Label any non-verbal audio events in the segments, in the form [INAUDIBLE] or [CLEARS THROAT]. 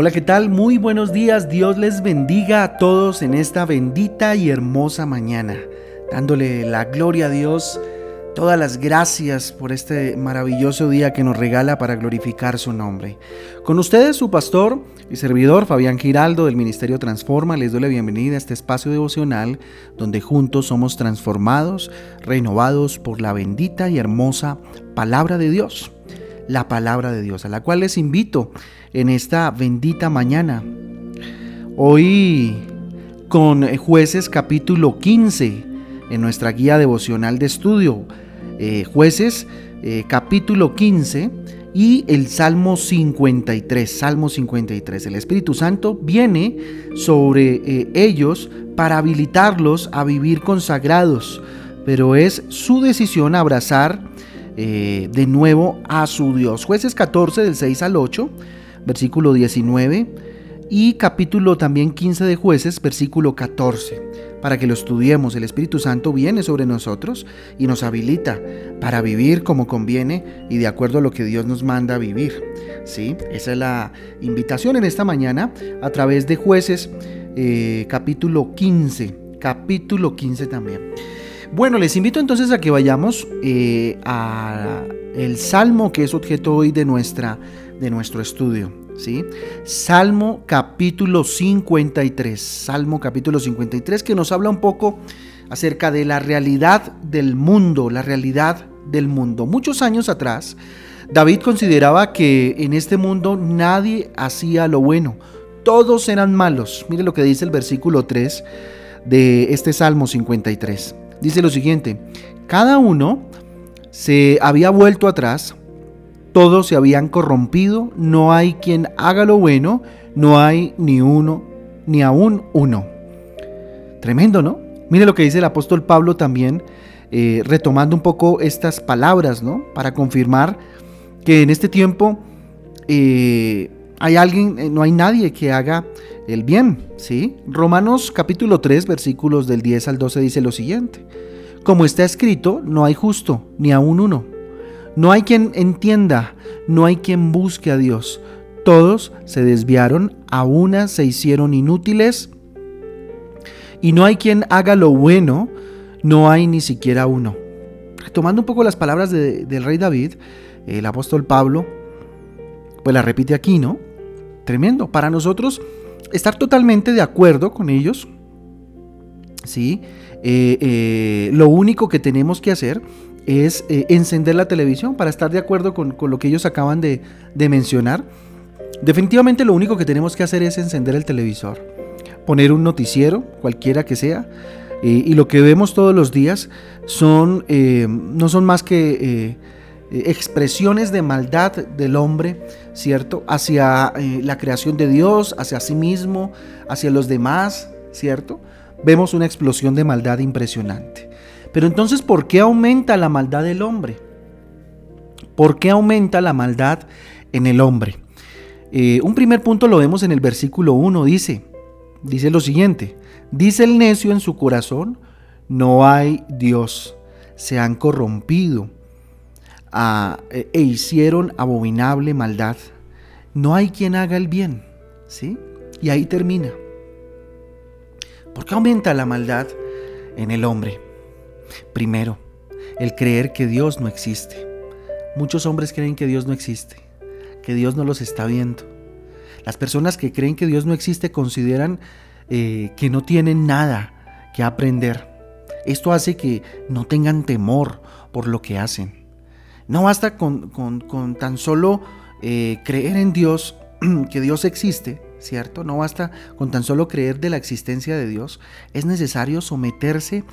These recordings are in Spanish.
Hola, ¿qué tal? Muy buenos días. Dios les bendiga a todos en esta bendita y hermosa mañana, dándole la gloria a Dios, todas las gracias por este maravilloso día que nos regala para glorificar su nombre. Con ustedes, su pastor y servidor Fabián Giraldo del Ministerio Transforma, les doy la bienvenida a este espacio devocional donde juntos somos transformados, renovados por la bendita y hermosa palabra de Dios la palabra de Dios, a la cual les invito en esta bendita mañana. Hoy con jueces capítulo 15 en nuestra guía devocional de estudio. Eh, jueces eh, capítulo 15 y el Salmo 53, Salmo 53. El Espíritu Santo viene sobre eh, ellos para habilitarlos a vivir consagrados, pero es su decisión abrazar eh, de nuevo a su Dios. Jueces 14 del 6 al 8, versículo 19 y capítulo también 15 de jueces, versículo 14. Para que lo estudiemos, el Espíritu Santo viene sobre nosotros y nos habilita para vivir como conviene y de acuerdo a lo que Dios nos manda a vivir. ¿Sí? Esa es la invitación en esta mañana a través de jueces eh, capítulo 15, capítulo 15 también. Bueno, les invito entonces a que vayamos eh, a el salmo que es objeto hoy de, nuestra, de nuestro estudio. ¿sí? Salmo capítulo 53. Salmo capítulo 53 que nos habla un poco acerca de la realidad del mundo, la realidad del mundo. Muchos años atrás, David consideraba que en este mundo nadie hacía lo bueno, todos eran malos. Mire lo que dice el versículo 3 de este Salmo 53 dice lo siguiente, cada uno se había vuelto atrás, todos se habían corrompido, no hay quien haga lo bueno, no hay ni uno, ni aún uno. Tremendo, ¿no? Mire lo que dice el apóstol Pablo también, eh, retomando un poco estas palabras, ¿no? Para confirmar que en este tiempo eh, hay alguien, eh, no hay nadie que haga el bien, ¿sí? Romanos capítulo 3, versículos del 10 al 12 dice lo siguiente. Como está escrito, no hay justo, ni aún uno. No hay quien entienda, no hay quien busque a Dios. Todos se desviaron, a una se hicieron inútiles, y no hay quien haga lo bueno, no hay ni siquiera uno. Retomando un poco las palabras del rey David, el apóstol Pablo, pues la repite aquí, ¿no? Tremendo. Para nosotros, estar totalmente de acuerdo con ellos, ¿sí? Eh, eh, lo único que tenemos que hacer es eh, encender la televisión para estar de acuerdo con, lo que ellos acaban de, mencionar. Definitivamente lo único que tenemos que hacer es encender el televisor, poner un noticiero, cualquiera que sea, y lo que vemos todos los días son, no son más que expresiones de maldad del hombre, ¿cierto? Hacia la creación de Dios, hacia sí mismo, hacia los demás, ¿cierto? vemos una explosión de maldad impresionante. Pero entonces, ¿por qué aumenta la maldad del hombre? ¿Por qué aumenta la maldad en el hombre? Eh, un primer punto lo vemos en el versículo 1, dice, dice lo siguiente, dice el necio en su corazón, no hay Dios, se han corrompido e, e hicieron abominable maldad, no hay quien haga el bien, ¿sí? Y ahí termina. ¿Por qué aumenta la maldad en el hombre? Primero, el creer que Dios no existe. Muchos hombres creen que Dios no existe, que Dios no los está viendo. Las personas que creen que Dios no existe consideran eh, que no tienen nada que aprender. Esto hace que no tengan temor por lo que hacen. No basta con, tan solo eh, creer en Dios, [CLEARS THROAT] que Dios existe, ¿cierto? No basta con tan solo creer de la existencia de Dios, es necesario someterse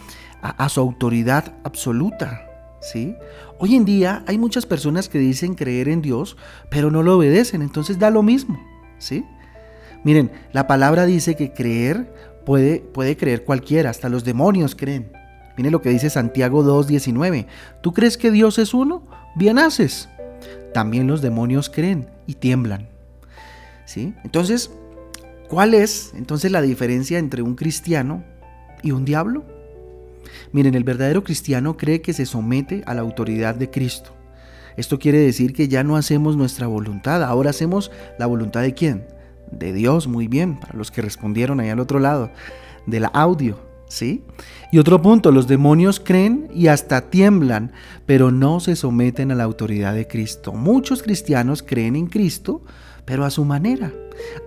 a, su autoridad absoluta, ¿sí? Hoy en día hay muchas personas que dicen creer en Dios, pero no lo obedecen, entonces da lo mismo, ¿sí? Miren, la palabra dice que creer puede, puede creer cualquiera, hasta los demonios creen. Miren lo que dice Santiago 2.19. ¿Tú crees que Dios es uno? Bien haces. También los demonios creen y tiemblan. ¿Sí? Entonces, ¿cuál es entonces la diferencia entre un cristiano y un diablo? Miren, el verdadero cristiano cree que se somete a la autoridad de Cristo. Esto quiere decir que ya no hacemos nuestra voluntad, ahora hacemos la voluntad de quién? de Dios, muy bien, para los que respondieron ahí al otro lado, de la audio, ¿sí? Y otro punto, los demonios creen y hasta tiemblan, pero no se someten a la autoridad de Cristo. Muchos cristianos creen en Cristo, pero a su manera.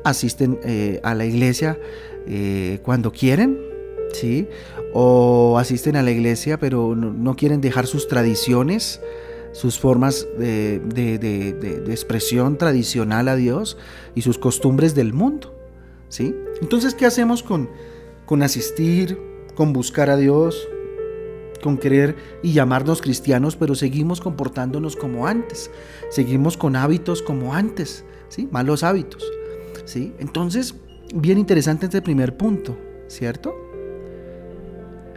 Asisten eh, a la iglesia eh, cuando quieren, ¿sí? O asisten a la iglesia, pero no, quieren dejar sus tradiciones, sus formas de, expresión tradicional a Dios y sus costumbres del mundo, ¿sí? Entonces, ¿qué hacemos con, con asistir, con buscar a Dios, con querer y llamarnos cristianos, pero seguimos comportándonos como antes, seguimos con hábitos como antes, ¿sí? Malos hábitos, ¿sí? Entonces, bien interesante este primer punto, ¿cierto?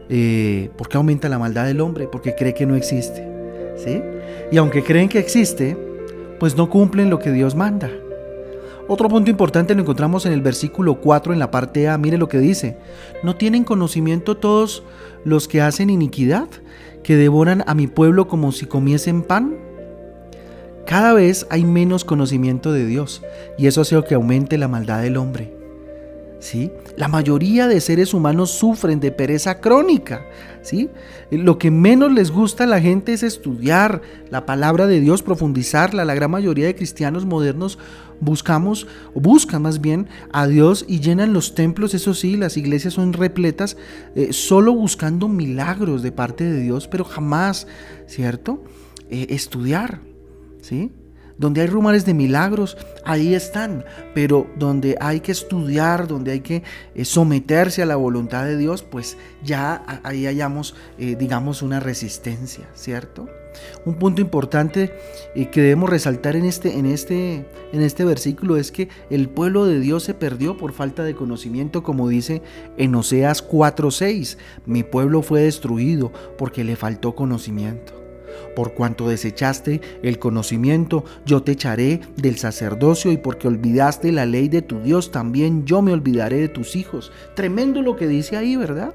Eh, ¿Por qué aumenta la maldad del hombre? Porque cree que no existe, ¿sí? Y aunque creen que existe, pues no cumplen lo que Dios manda. Otro punto importante lo encontramos en el versículo 4 en la parte A. Mire lo que dice. ¿No tienen conocimiento todos los que hacen iniquidad, que devoran a mi pueblo como si comiesen pan? Cada vez hay menos conocimiento de Dios y eso hace que aumente la maldad del hombre. La mayoría de seres humanos sufren de pereza crónica, ¿sí? Lo que menos les gusta a la gente es estudiar la palabra de Dios, profundizarla. La gran mayoría de cristianos modernos buscamos, o buscan más bien, a Dios y llenan los templos, eso sí, las iglesias son repletas, eh, solo buscando milagros de parte de Dios, pero jamás, ¿cierto? Eh, estudiar, ¿sí? Donde hay rumores de milagros, ahí están, pero donde hay que estudiar, donde hay que eh, someterse a la voluntad de Dios, pues ya ahí hallamos, eh, digamos, una resistencia, ¿cierto? Un punto importante eh, que debemos resaltar en este, en, este, en este versículo es que el pueblo de Dios se perdió por falta de conocimiento, como dice en Oseas 4:6, mi pueblo fue destruido porque le faltó conocimiento. Por cuanto desechaste el conocimiento, yo te echaré del sacerdocio y porque olvidaste la ley de tu Dios, también yo me olvidaré de tus hijos. Tremendo lo que dice ahí, ¿verdad?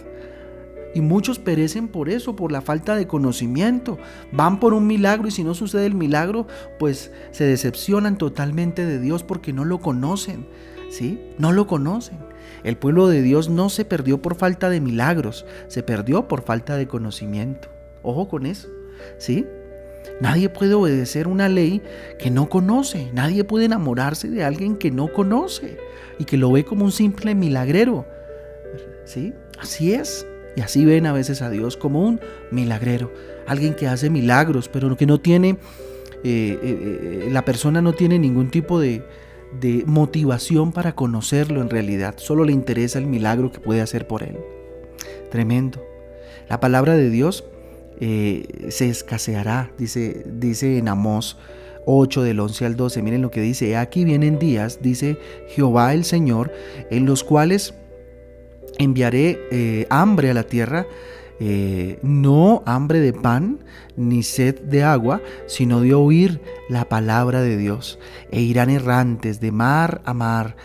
Y muchos perecen por eso, por la falta de conocimiento. Van por un milagro y si no sucede el milagro, pues se decepcionan totalmente de Dios porque no lo conocen. ¿Sí? No lo conocen. El pueblo de Dios no se perdió por falta de milagros, se perdió por falta de conocimiento. Ojo con eso. ¿Sí? Nadie puede obedecer una ley que no conoce. Nadie puede enamorarse de alguien que no conoce y que lo ve como un simple milagrero. ¿Sí? Así es. Y así ven a veces a Dios como un milagrero. Alguien que hace milagros, pero que no tiene, eh, eh, eh, la persona no tiene ningún tipo de, de motivación para conocerlo en realidad. Solo le interesa el milagro que puede hacer por él. Tremendo. La palabra de Dios eh, se escaseará, dice, dice en Amós 8 del 11 al 12. Miren lo que dice, aquí vienen días, dice Jehová el Señor, en los cuales enviaré eh, hambre a la tierra, eh, no hambre de pan ni sed de agua, sino de oír la palabra de Dios. E irán errantes de mar a mar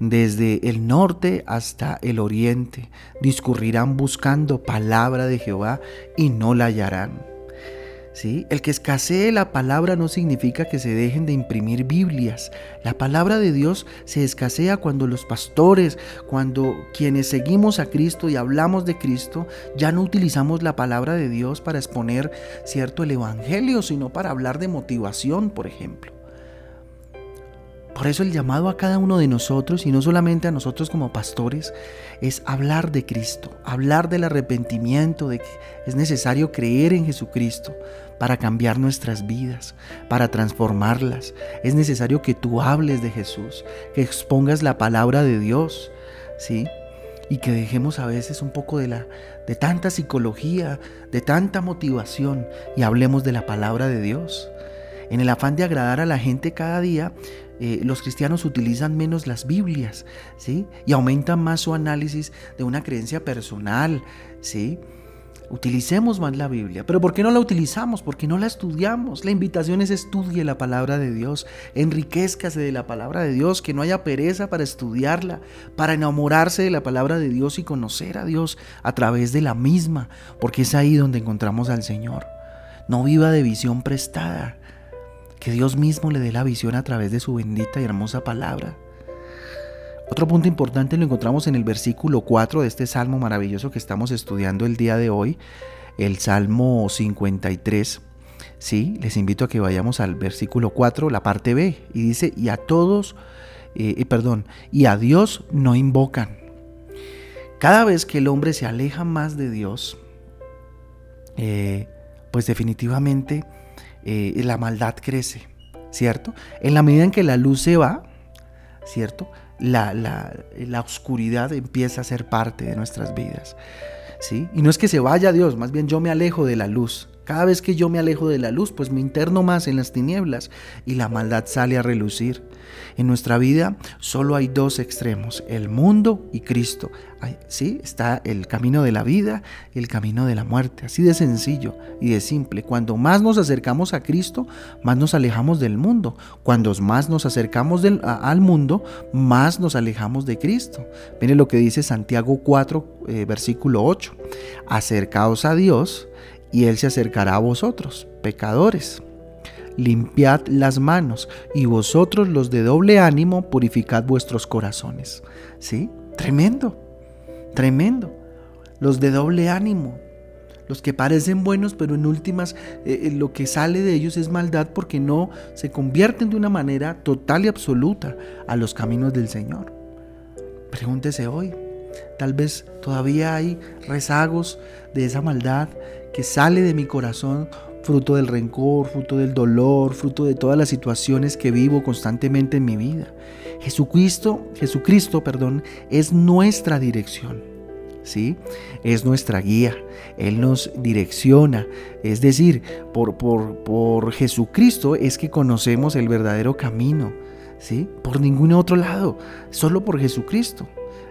desde el norte hasta el oriente. Discurrirán buscando palabra de Jehová y no la hallarán. ¿Sí? El que escasee la palabra no significa que se dejen de imprimir Biblias. La palabra de Dios se escasea cuando los pastores, cuando quienes seguimos a Cristo y hablamos de Cristo, ya no utilizamos la palabra de Dios para exponer cierto el Evangelio, sino para hablar de motivación, por ejemplo. Por eso el llamado a cada uno de nosotros, y no solamente a nosotros como pastores, es hablar de Cristo, hablar del arrepentimiento, de que es necesario creer en Jesucristo para cambiar nuestras vidas, para transformarlas. Es necesario que tú hables de Jesús, que expongas la palabra de Dios, ¿sí? Y que dejemos a veces un poco de la de tanta psicología, de tanta motivación y hablemos de la palabra de Dios. En el afán de agradar a la gente cada día, eh, los cristianos utilizan menos las Biblias, ¿sí? Y aumentan más su análisis de una creencia personal, ¿sí? Utilicemos más la Biblia. ¿Pero por qué no la utilizamos? Porque no la estudiamos. La invitación es estudie la palabra de Dios. Enriquezcase de la palabra de Dios. Que no haya pereza para estudiarla, para enamorarse de la palabra de Dios y conocer a Dios a través de la misma. Porque es ahí donde encontramos al Señor. No viva de visión prestada. Que Dios mismo le dé la visión a través de su bendita y hermosa palabra. Otro punto importante lo encontramos en el versículo 4 de este salmo maravilloso que estamos estudiando el día de hoy, el Salmo 53. Sí, les invito a que vayamos al versículo 4, la parte B, y dice, y a todos, eh, perdón, y a Dios no invocan. Cada vez que el hombre se aleja más de Dios, eh, pues definitivamente eh, la maldad crece, ¿cierto? En la medida en que la luz se va, ¿cierto? La, la, la oscuridad empieza a ser parte de nuestras vidas. ¿Sí? Y no es que se vaya Dios, más bien yo me alejo de la luz. Cada vez que yo me alejo de la luz, pues me interno más en las tinieblas y la maldad sale a relucir. En nuestra vida solo hay dos extremos, el mundo y Cristo. ¿Sí? Está el camino de la vida y el camino de la muerte. Así de sencillo y de simple. Cuando más nos acercamos a Cristo, más nos alejamos del mundo. Cuando más nos acercamos al mundo, más nos alejamos de Cristo. Miren lo que dice Santiago 4, eh, versículo 8. Acercaos a Dios y Él se acercará a vosotros, pecadores. Limpiad las manos y vosotros los de doble ánimo purificad vuestros corazones. ¿Sí? Tremendo, tremendo. Los de doble ánimo, los que parecen buenos, pero en últimas eh, eh, lo que sale de ellos es maldad porque no se convierten de una manera total y absoluta a los caminos del Señor. Pregúntese hoy, tal vez todavía hay rezagos de esa maldad que sale de mi corazón fruto del rencor, fruto del dolor, fruto de todas las situaciones que vivo constantemente en mi vida. Jesucristo, Jesucristo, perdón, es nuestra dirección. ¿Sí? Es nuestra guía, Él nos direcciona, es decir, por, por, por Jesucristo es que conocemos el verdadero camino, ¿sí? Por ningún otro lado, solo por Jesucristo.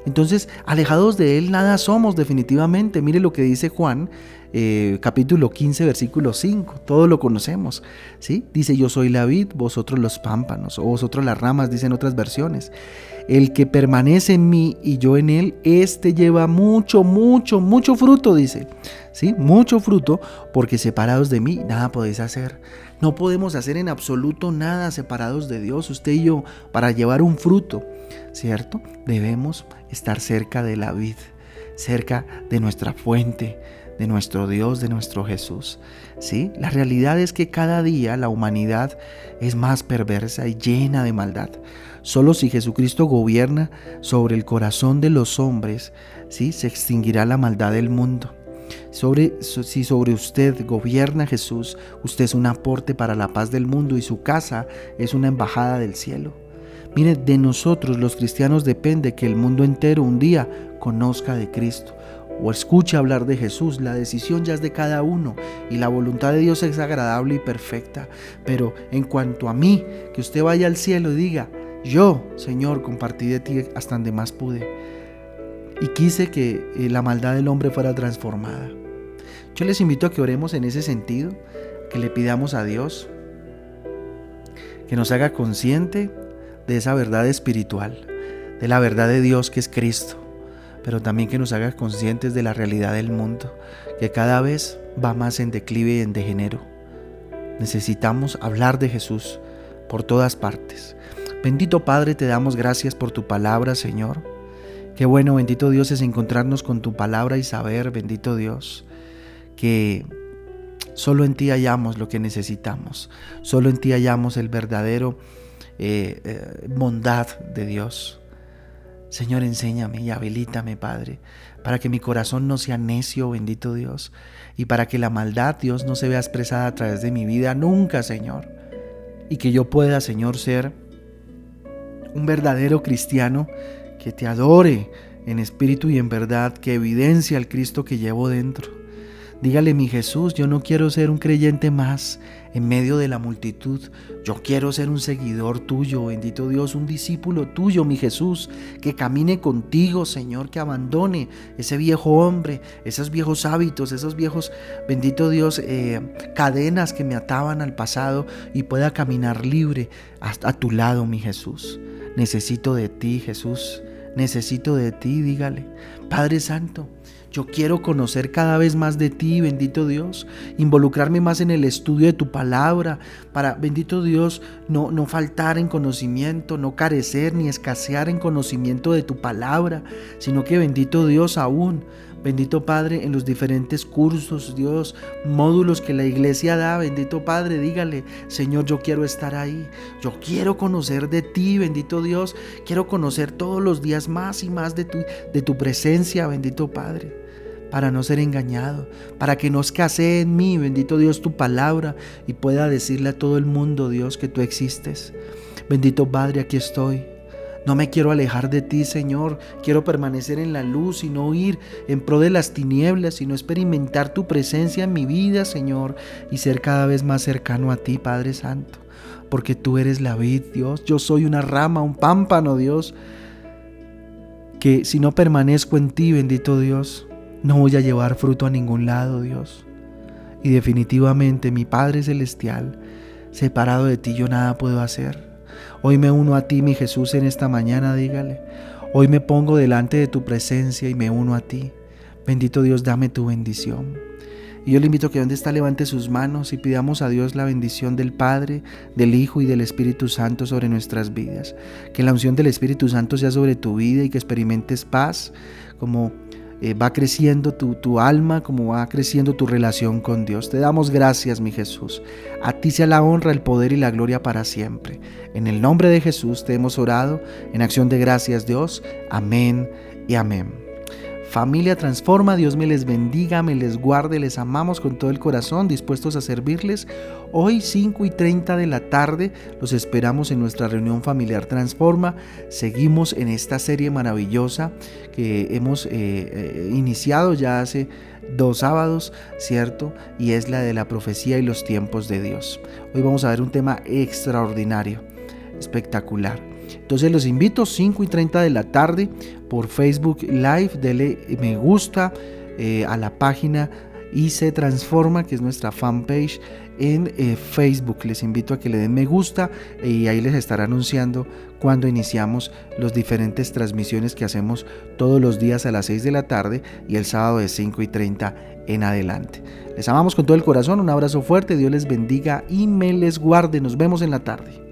Entonces, alejados de Él nada somos definitivamente. Mire lo que dice Juan eh, capítulo 15, versículo 5, todo lo conocemos, ¿sí? Dice, yo soy la vid, vosotros los pámpanos, o vosotros las ramas, dicen otras versiones. El que permanece en mí y yo en él, este lleva mucho, mucho, mucho fruto, dice, ¿sí? Mucho fruto, porque separados de mí nada podéis hacer. No podemos hacer en absoluto nada separados de Dios, usted y yo, para llevar un fruto, ¿cierto? Debemos estar cerca de la vid, cerca de nuestra fuente, de nuestro Dios, de nuestro Jesús. ¿sí? La realidad es que cada día la humanidad es más perversa y llena de maldad. Solo si Jesucristo gobierna sobre el corazón de los hombres, ¿sí? se extinguirá la maldad del mundo. Sobre, si sobre usted gobierna Jesús, usted es un aporte para la paz del mundo y su casa es una embajada del cielo. Mire, de nosotros los cristianos depende que el mundo entero un día conozca de Cristo o escuche hablar de Jesús. La decisión ya es de cada uno y la voluntad de Dios es agradable y perfecta. Pero en cuanto a mí, que usted vaya al cielo y diga, yo, Señor, compartí de ti hasta donde más pude. Y quise que eh, la maldad del hombre fuera transformada. Yo les invito a que oremos en ese sentido, que le pidamos a Dios que nos haga consciente de esa verdad espiritual, de la verdad de Dios que es Cristo pero también que nos haga conscientes de la realidad del mundo, que cada vez va más en declive y en degenero. Necesitamos hablar de Jesús por todas partes. Bendito Padre, te damos gracias por tu palabra, Señor. Qué bueno, bendito Dios, es encontrarnos con tu palabra y saber, bendito Dios, que solo en ti hallamos lo que necesitamos. Solo en ti hallamos el verdadero eh, eh, bondad de Dios. Señor, enséñame y habilítame, Padre, para que mi corazón no sea necio, bendito Dios, y para que la maldad, Dios, no se vea expresada a través de mi vida nunca, Señor. Y que yo pueda, Señor, ser un verdadero cristiano que te adore en espíritu y en verdad, que evidencia al Cristo que llevo dentro. Dígale, mi Jesús, yo no quiero ser un creyente más en medio de la multitud. Yo quiero ser un seguidor tuyo, bendito Dios, un discípulo tuyo, mi Jesús, que camine contigo, Señor, que abandone ese viejo hombre, esos viejos hábitos, esos viejos, bendito Dios, eh, cadenas que me ataban al pasado y pueda caminar libre hasta a tu lado, mi Jesús. Necesito de ti, Jesús. necesito de ti, dígale. Padre Santo, yo quiero conocer cada vez más de ti, bendito Dios, involucrarme más en el estudio de tu palabra, para, bendito Dios, no, no faltar en conocimiento, no carecer ni escasear en conocimiento de tu palabra, sino que, bendito Dios, aún Bendito Padre, en los diferentes cursos, Dios, módulos que la iglesia da, bendito Padre, dígale, Señor, yo quiero estar ahí, yo quiero conocer de ti, bendito Dios, quiero conocer todos los días más y más de tu, de tu presencia, bendito Padre, para no ser engañado, para que no escasee en mí, bendito Dios, tu palabra y pueda decirle a todo el mundo, Dios, que tú existes. Bendito Padre, aquí estoy. No me quiero alejar de ti, Señor. Quiero permanecer en la luz y no ir en pro de las tinieblas, sino experimentar tu presencia en mi vida, Señor, y ser cada vez más cercano a ti, Padre Santo. Porque tú eres la vid, Dios. Yo soy una rama, un pámpano, Dios. Que si no permanezco en ti, bendito Dios, no voy a llevar fruto a ningún lado, Dios. Y definitivamente, mi Padre Celestial, separado de ti yo nada puedo hacer. Hoy me uno a ti, mi Jesús, en esta mañana, dígale. Hoy me pongo delante de tu presencia y me uno a ti. Bendito Dios, dame tu bendición. Y yo le invito a que donde está levante sus manos y pidamos a Dios la bendición del Padre, del Hijo y del Espíritu Santo sobre nuestras vidas. Que la unción del Espíritu Santo sea sobre tu vida y que experimentes paz como eh, va creciendo tu, tu, alma, como va creciendo tu relación con Dios. Te damos gracias, mi Jesús. A ti sea la honra, el poder y la gloria para siempre. En el nombre de Jesús te hemos orado, en acción de gracias, Dios. Amén y amén. Familia Transforma, Dios me les bendiga, me les guarde, les amamos con todo el corazón, dispuestos a servirles. Hoy 5 y 30 de la tarde los esperamos en nuestra reunión familiar Transforma. Seguimos en esta serie maravillosa que hemos eh, eh, iniciado ya hace dos sábados, ¿cierto? Y es la de la profecía y los tiempos de Dios. Hoy vamos a ver un tema extraordinario, espectacular. Entonces los invito 5 y 30 de la tarde por Facebook Live, dele me gusta eh, a la página y se transforma, que es nuestra fanpage en eh, Facebook. Les invito a que le den me gusta y ahí les estará anunciando cuando iniciamos las diferentes transmisiones que hacemos todos los días a las 6 de la tarde y el sábado de 5 y 30 en adelante. Les amamos con todo el corazón, un abrazo fuerte, Dios les bendiga y me les guarde. Nos vemos en la tarde.